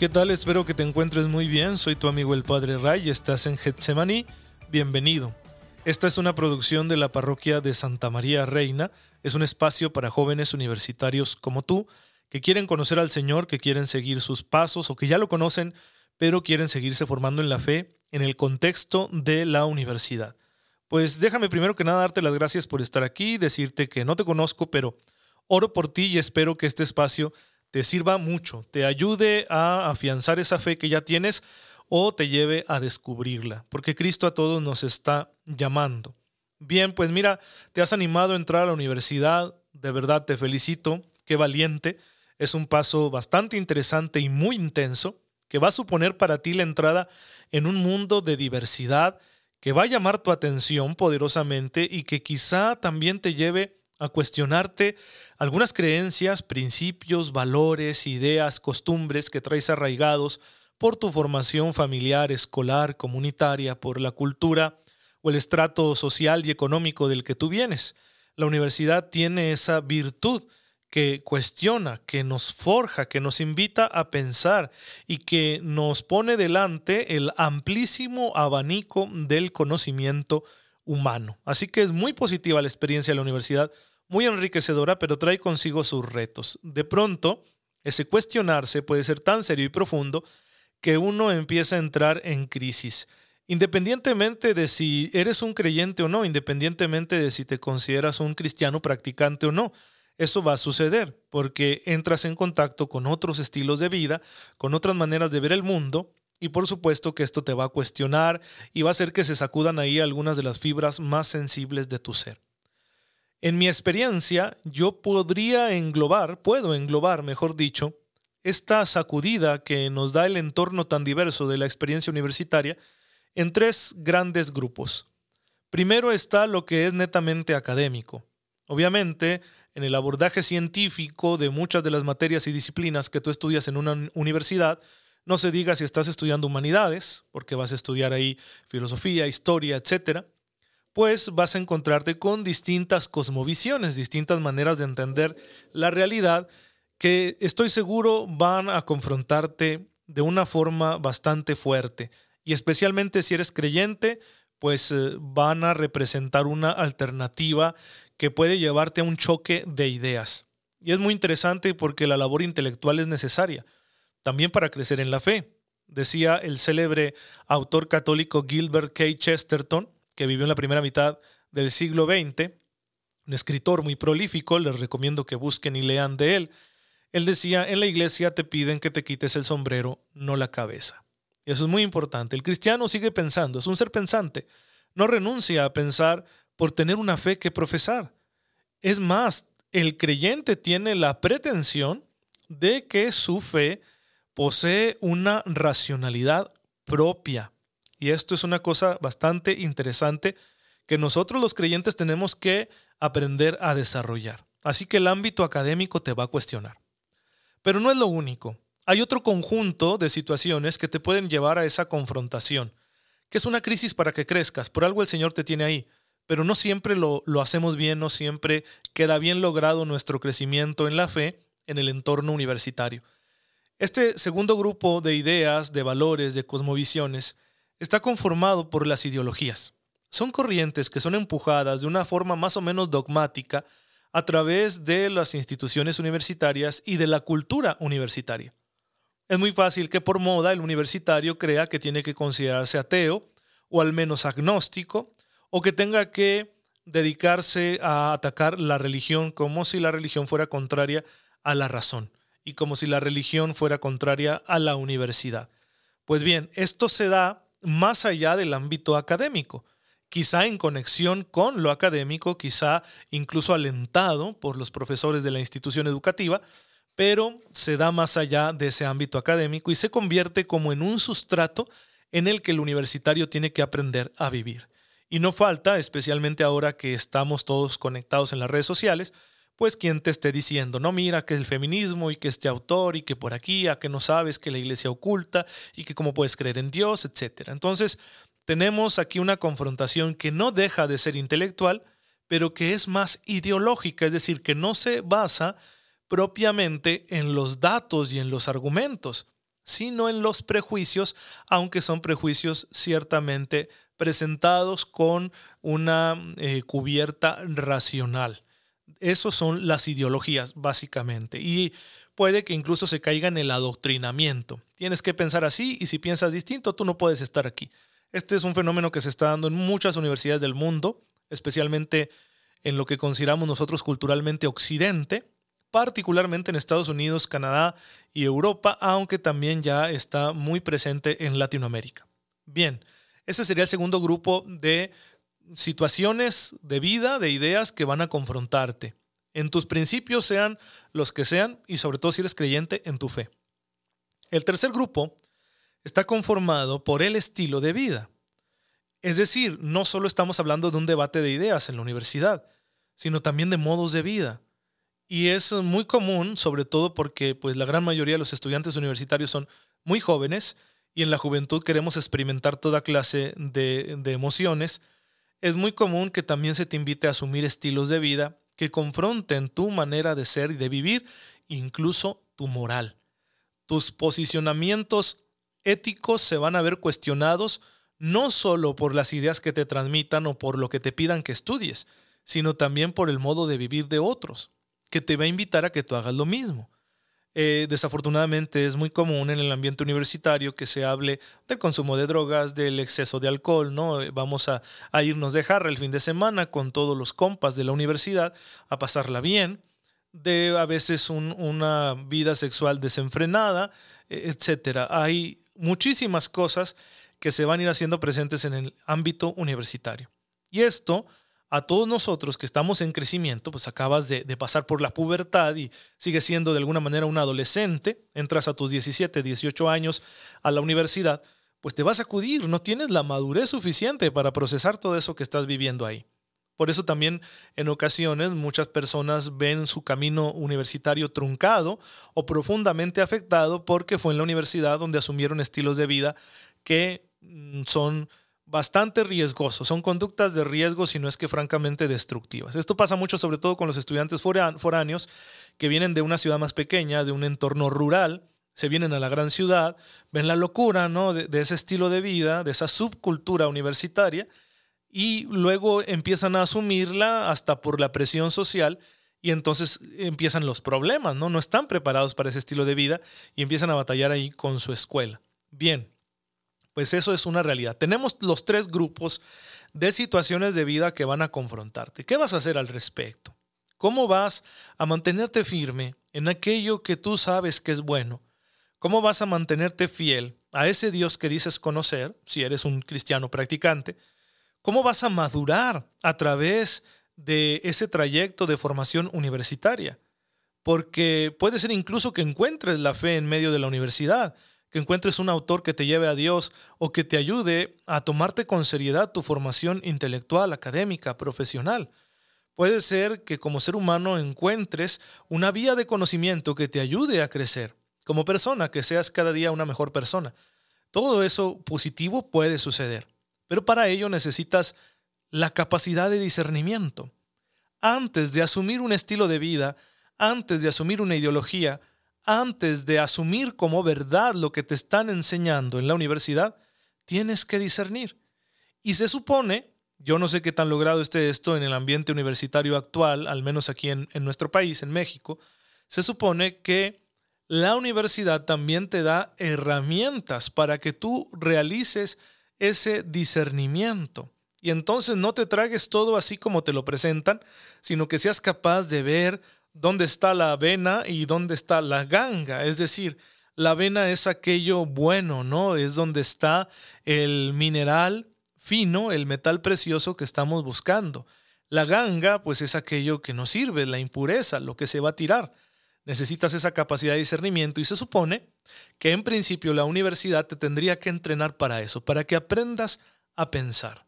¿Qué tal? Espero que te encuentres muy bien. Soy tu amigo el Padre Ray estás en Getsemaní. Bienvenido. Esta es una producción de la parroquia de Santa María Reina. Es un espacio para jóvenes universitarios como tú que quieren conocer al Señor, que quieren seguir sus pasos o que ya lo conocen, pero quieren seguirse formando en la fe en el contexto de la universidad. Pues déjame primero que nada darte las gracias por estar aquí, decirte que no te conozco, pero oro por ti y espero que este espacio te sirva mucho, te ayude a afianzar esa fe que ya tienes o te lleve a descubrirla, porque Cristo a todos nos está llamando. Bien, pues mira, te has animado a entrar a la universidad, de verdad te felicito, qué valiente, es un paso bastante interesante y muy intenso, que va a suponer para ti la entrada en un mundo de diversidad que va a llamar tu atención poderosamente y que quizá también te lleve a cuestionarte algunas creencias, principios, valores, ideas, costumbres que traes arraigados por tu formación familiar, escolar, comunitaria, por la cultura o el estrato social y económico del que tú vienes. La universidad tiene esa virtud que cuestiona, que nos forja, que nos invita a pensar y que nos pone delante el amplísimo abanico del conocimiento humano. Así que es muy positiva la experiencia de la universidad muy enriquecedora, pero trae consigo sus retos. De pronto, ese cuestionarse puede ser tan serio y profundo que uno empieza a entrar en crisis. Independientemente de si eres un creyente o no, independientemente de si te consideras un cristiano practicante o no, eso va a suceder porque entras en contacto con otros estilos de vida, con otras maneras de ver el mundo y por supuesto que esto te va a cuestionar y va a hacer que se sacudan ahí algunas de las fibras más sensibles de tu ser. En mi experiencia, yo podría englobar, puedo englobar, mejor dicho, esta sacudida que nos da el entorno tan diverso de la experiencia universitaria en tres grandes grupos. Primero está lo que es netamente académico. Obviamente, en el abordaje científico de muchas de las materias y disciplinas que tú estudias en una universidad, no se diga si estás estudiando humanidades, porque vas a estudiar ahí filosofía, historia, etcétera pues vas a encontrarte con distintas cosmovisiones, distintas maneras de entender la realidad que estoy seguro van a confrontarte de una forma bastante fuerte. Y especialmente si eres creyente, pues eh, van a representar una alternativa que puede llevarte a un choque de ideas. Y es muy interesante porque la labor intelectual es necesaria, también para crecer en la fe. Decía el célebre autor católico Gilbert K. Chesterton, que vivió en la primera mitad del siglo XX, un escritor muy prolífico, les recomiendo que busquen y lean de él. Él decía, en la iglesia te piden que te quites el sombrero, no la cabeza. Eso es muy importante. El cristiano sigue pensando, es un ser pensante. No renuncia a pensar por tener una fe que profesar. Es más, el creyente tiene la pretensión de que su fe posee una racionalidad propia. Y esto es una cosa bastante interesante que nosotros los creyentes tenemos que aprender a desarrollar. Así que el ámbito académico te va a cuestionar. Pero no es lo único. Hay otro conjunto de situaciones que te pueden llevar a esa confrontación, que es una crisis para que crezcas. Por algo el Señor te tiene ahí, pero no siempre lo, lo hacemos bien, no siempre queda bien logrado nuestro crecimiento en la fe en el entorno universitario. Este segundo grupo de ideas, de valores, de cosmovisiones, está conformado por las ideologías. Son corrientes que son empujadas de una forma más o menos dogmática a través de las instituciones universitarias y de la cultura universitaria. Es muy fácil que por moda el universitario crea que tiene que considerarse ateo o al menos agnóstico o que tenga que dedicarse a atacar la religión como si la religión fuera contraria a la razón y como si la religión fuera contraria a la universidad. Pues bien, esto se da más allá del ámbito académico, quizá en conexión con lo académico, quizá incluso alentado por los profesores de la institución educativa, pero se da más allá de ese ámbito académico y se convierte como en un sustrato en el que el universitario tiene que aprender a vivir. Y no falta, especialmente ahora que estamos todos conectados en las redes sociales, pues quien te esté diciendo, no, mira que el feminismo y que este autor y que por aquí, a que no sabes que la iglesia oculta y que cómo puedes creer en Dios, etc. Entonces, tenemos aquí una confrontación que no deja de ser intelectual, pero que es más ideológica, es decir, que no se basa propiamente en los datos y en los argumentos, sino en los prejuicios, aunque son prejuicios ciertamente presentados con una eh, cubierta racional. Esos son las ideologías, básicamente. Y puede que incluso se caiga en el adoctrinamiento. Tienes que pensar así y si piensas distinto, tú no puedes estar aquí. Este es un fenómeno que se está dando en muchas universidades del mundo, especialmente en lo que consideramos nosotros culturalmente occidente, particularmente en Estados Unidos, Canadá y Europa, aunque también ya está muy presente en Latinoamérica. Bien, ese sería el segundo grupo de situaciones de vida, de ideas que van a confrontarte. En tus principios sean los que sean y sobre todo si eres creyente en tu fe. El tercer grupo está conformado por el estilo de vida. Es decir, no solo estamos hablando de un debate de ideas en la universidad, sino también de modos de vida. Y es muy común, sobre todo porque pues, la gran mayoría de los estudiantes universitarios son muy jóvenes y en la juventud queremos experimentar toda clase de, de emociones. Es muy común que también se te invite a asumir estilos de vida que confronten tu manera de ser y de vivir, incluso tu moral. Tus posicionamientos éticos se van a ver cuestionados no solo por las ideas que te transmitan o por lo que te pidan que estudies, sino también por el modo de vivir de otros, que te va a invitar a que tú hagas lo mismo. Eh, desafortunadamente es muy común en el ambiente universitario que se hable del consumo de drogas, del exceso de alcohol, ¿no? Eh, vamos a, irnos de jarra el fin de semana con todos los compas de la universidad a pasarla bien, de a veces una vida sexual desenfrenada, e, etcétera. Hay muchísimas cosas que se van a ir haciendo presentes en el ámbito universitario. Y esto a todos nosotros que estamos en crecimiento, pues acabas de, pasar por la pubertad y sigues siendo de alguna manera un adolescente, entras a tus 17, 18 años a la universidad, pues te vas a acudir, no tienes la madurez suficiente para procesar todo eso que estás viviendo ahí. Por eso también en ocasiones muchas personas ven su camino universitario truncado o profundamente afectado porque fue en la universidad donde asumieron estilos de vida que mm, son bastante riesgosos, son conductas de riesgo, si no es que francamente destructivas. Esto pasa mucho sobre todo con los estudiantes foráneos que vienen de una ciudad más pequeña, de un entorno rural, se vienen a la gran ciudad, ven la locura ¿no? de, de ese estilo de vida, de esa subcultura universitaria, y luego empiezan a asumirla hasta por la presión social y entonces empiezan los problemas, ¿no? No están preparados para ese estilo de vida y empiezan a batallar ahí con su escuela. Bien, pues eso es una realidad. Tenemos los tres grupos de situaciones de vida que van a confrontarte. ¿Qué vas a hacer al respecto? ¿Cómo vas a mantenerte firme en aquello que tú sabes que es bueno? ¿Cómo vas a mantenerte fiel a ese Dios que dices conocer, si eres un cristiano practicante? ¿Cómo vas a madurar a través de ese trayecto de formación universitaria? Porque puede ser incluso que encuentres la fe en medio de la universidad que encuentres un autor que te lleve a Dios o que te ayude a tomarte con seriedad tu formación intelectual, académica, profesional. Puede ser que como ser humano encuentres una vía de conocimiento que te ayude a crecer como persona, que seas cada día una mejor persona. Todo eso positivo puede suceder, pero para ello necesitas la capacidad de discernimiento. Antes de asumir un estilo de vida, antes de asumir una ideología, antes de asumir como verdad lo que te están enseñando en la universidad, tienes que discernir. Y se supone, yo no sé qué tan logrado esté esto en el ambiente universitario actual, al menos aquí en, nuestro país, en México, se supone que la universidad también te da herramientas para que tú realices ese discernimiento. Y entonces no te tragues todo así como te lo presentan, sino que seas capaz de ver dónde está la avena y dónde está la ganga. Es decir, la avena es aquello bueno, ¿no? Es donde está el mineral fino, el metal precioso que estamos buscando. La ganga, pues es aquello que no sirve, la impureza, lo que se va a tirar. Necesitas esa capacidad de discernimiento y se supone que en principio la universidad te tendría que entrenar para eso, para que aprendas a pensar.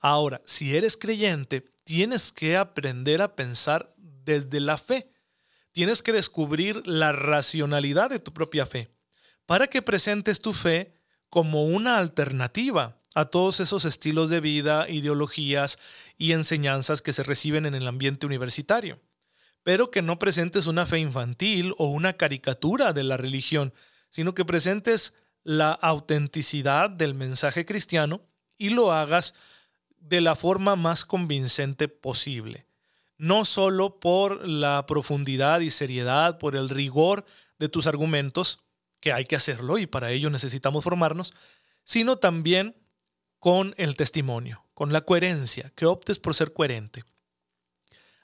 Ahora, si eres creyente, tienes que aprender a pensar desde la fe. Tienes que descubrir la racionalidad de tu propia fe para que presentes tu fe como una alternativa a todos esos estilos de vida, ideologías y enseñanzas que se reciben en el ambiente universitario. Pero que no presentes una fe infantil o una caricatura de la religión, sino que presentes la autenticidad del mensaje cristiano y lo hagas de la forma más convincente posible. No solo por la profundidad y seriedad, por el rigor de tus argumentos, que hay que hacerlo y para ello necesitamos formarnos, sino también con el testimonio, con la coherencia, que optes por ser coherente.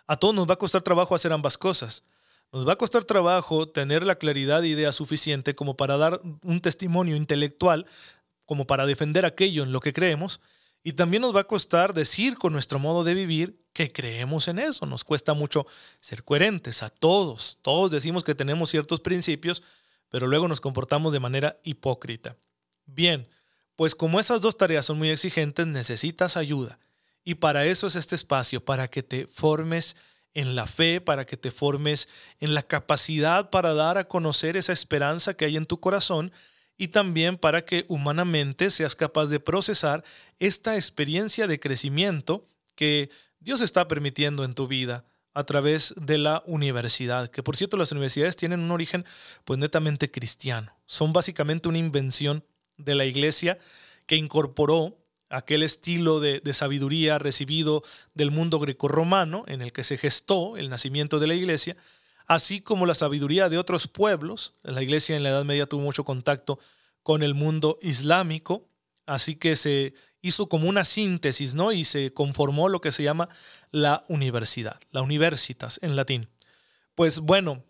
A todos nos va a costar trabajo hacer ambas cosas. Nos va a costar trabajo tener la claridad de idea suficiente como para dar un testimonio intelectual, como para defender aquello en lo que creemos, y también nos va a costar decir con nuestro modo de vivir que creemos en eso. Nos cuesta mucho ser coherentes a todos. Todos decimos que tenemos ciertos principios, pero luego nos comportamos de manera hipócrita. Bien, pues como esas dos tareas son muy exigentes, necesitas ayuda. Y para eso es este espacio, para que te formes en la fe, para que te formes en la capacidad para dar a conocer esa esperanza que hay en tu corazón y también para que humanamente seas capaz de procesar esta experiencia de crecimiento que Dios está permitiendo en tu vida a través de la universidad, que por cierto las universidades tienen un origen pues netamente cristiano, son básicamente una invención de la iglesia que incorporó aquel estilo de, de sabiduría recibido del mundo grecorromano en el que se gestó el nacimiento de la iglesia, así como la sabiduría de otros pueblos. La iglesia en la Edad Media tuvo mucho contacto con el mundo islámico, así que se hizo como una síntesis, ¿no? Y se conformó lo que se llama la universidad, la universitas en latín. Pues bueno,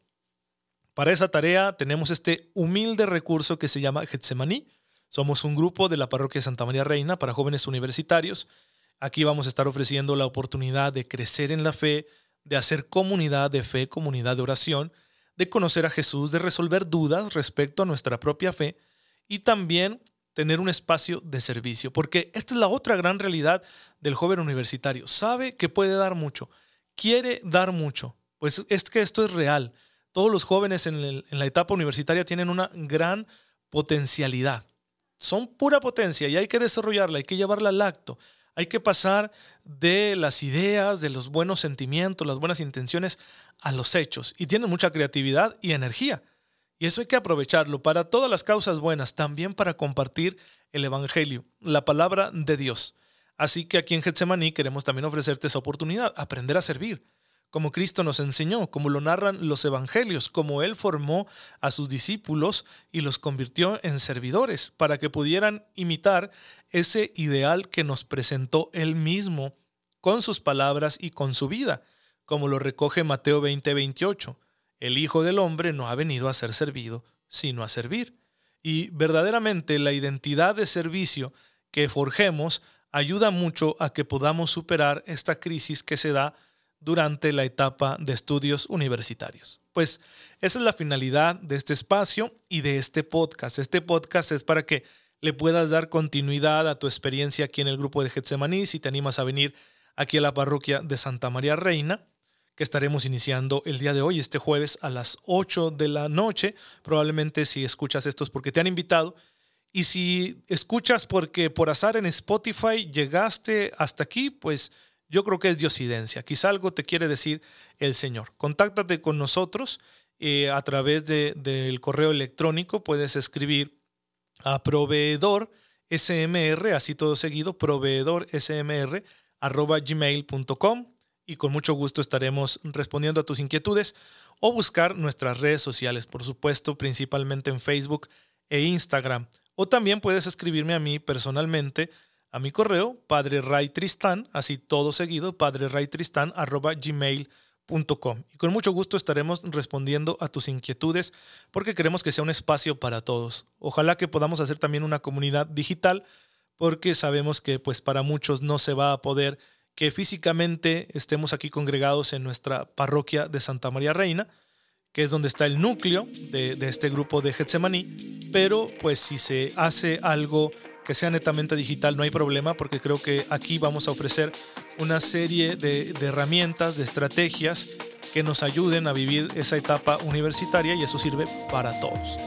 para esa tarea tenemos este humilde recurso que se llama Getsemaní. Somos un grupo de la parroquia Santa María Reina para jóvenes universitarios. Aquí vamos a estar ofreciendo la oportunidad de crecer en la fe, de hacer comunidad de fe, comunidad de oración, de conocer a Jesús, de resolver dudas respecto a nuestra propia fe y también tener un espacio de servicio, porque esta es la otra gran realidad del joven universitario. Sabe que puede dar mucho, quiere dar mucho, pues es que esto es real. Todos los jóvenes en, la etapa universitaria tienen una gran potencialidad. Son pura potencia y hay que desarrollarla, hay que llevarla al acto. Hay que pasar de las ideas, de los buenos sentimientos, las buenas intenciones a los hechos. Y tienen mucha creatividad y energía. Y eso hay que aprovecharlo para todas las causas buenas, también para compartir el Evangelio, la palabra de Dios. Así que aquí en Getsemaní queremos también ofrecerte esa oportunidad, aprender a servir, como Cristo nos enseñó, como lo narran los Evangelios, como Él formó a sus discípulos y los convirtió en servidores, para que pudieran imitar ese ideal que nos presentó Él mismo con sus palabras y con su vida, como lo recoge Mateo 20:28. El Hijo del Hombre no ha venido a ser servido, sino a servir. Y verdaderamente la identidad de servicio que forjemos ayuda mucho a que podamos superar esta crisis que se da durante la etapa de estudios universitarios. Pues esa es la finalidad de este espacio y de este podcast. Este podcast es para que le puedas dar continuidad a tu experiencia aquí en el grupo de Getsemaní, si te animas a venir aquí a la parroquia de Santa María Reina que estaremos iniciando el día de hoy, este jueves a las 8 de la noche. Probablemente si escuchas esto es porque te han invitado. Y si escuchas porque por azar en Spotify llegaste hasta aquí, pues yo creo que es diosidencia. Quizá algo te quiere decir el Señor. Contáctate con nosotros eh, a través del correo electrónico. Puedes escribir a proveedor smr, así todo seguido, proveedor smr arroba gmail.com y con mucho gusto estaremos respondiendo a tus inquietudes o buscar nuestras redes sociales, por supuesto, principalmente en Facebook e Instagram. O también puedes escribirme a mí personalmente a mi correo, Padre Ray Tristán, así todo seguido, padre arroba gmail.com. Y con mucho gusto estaremos respondiendo a tus inquietudes porque queremos que sea un espacio para todos. Ojalá que podamos hacer también una comunidad digital porque sabemos que pues para muchos no se va a poder que físicamente estemos aquí congregados en nuestra parroquia de Santa María Reina, que es donde está el núcleo de, este grupo de Getsemaní, pero pues si se hace algo que sea netamente digital no hay problema porque creo que aquí vamos a ofrecer una serie de, herramientas, de estrategias que nos ayuden a vivir esa etapa universitaria y eso sirve para todos.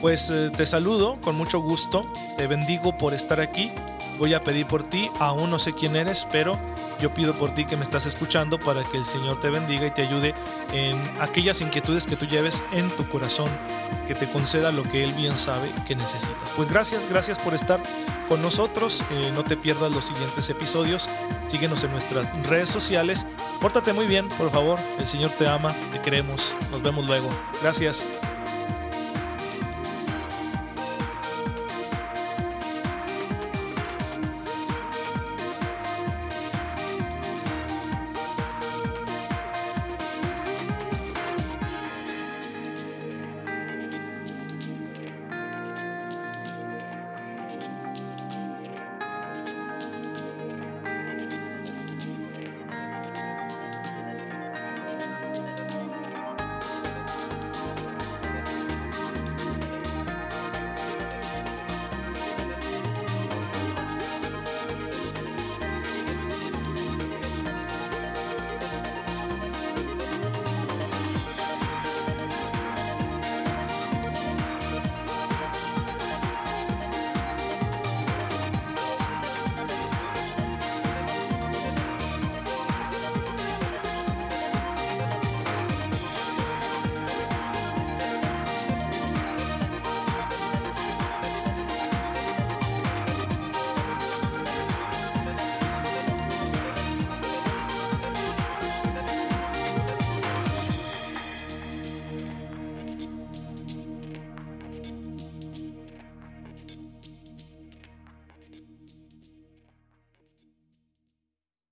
Pues eh, te saludo con mucho gusto, te bendigo por estar aquí voy a pedir por ti, aún no sé quién eres, pero yo pido por ti que me estás escuchando para que el Señor te bendiga y te ayude en aquellas inquietudes que tú lleves en tu corazón, que te conceda lo que Él bien sabe que necesitas. Pues gracias, gracias por estar con nosotros. Eh, no te pierdas los siguientes episodios. Síguenos en nuestras redes sociales. Pórtate muy bien, por favor. El Señor te ama, te queremos. Nos vemos luego. Gracias.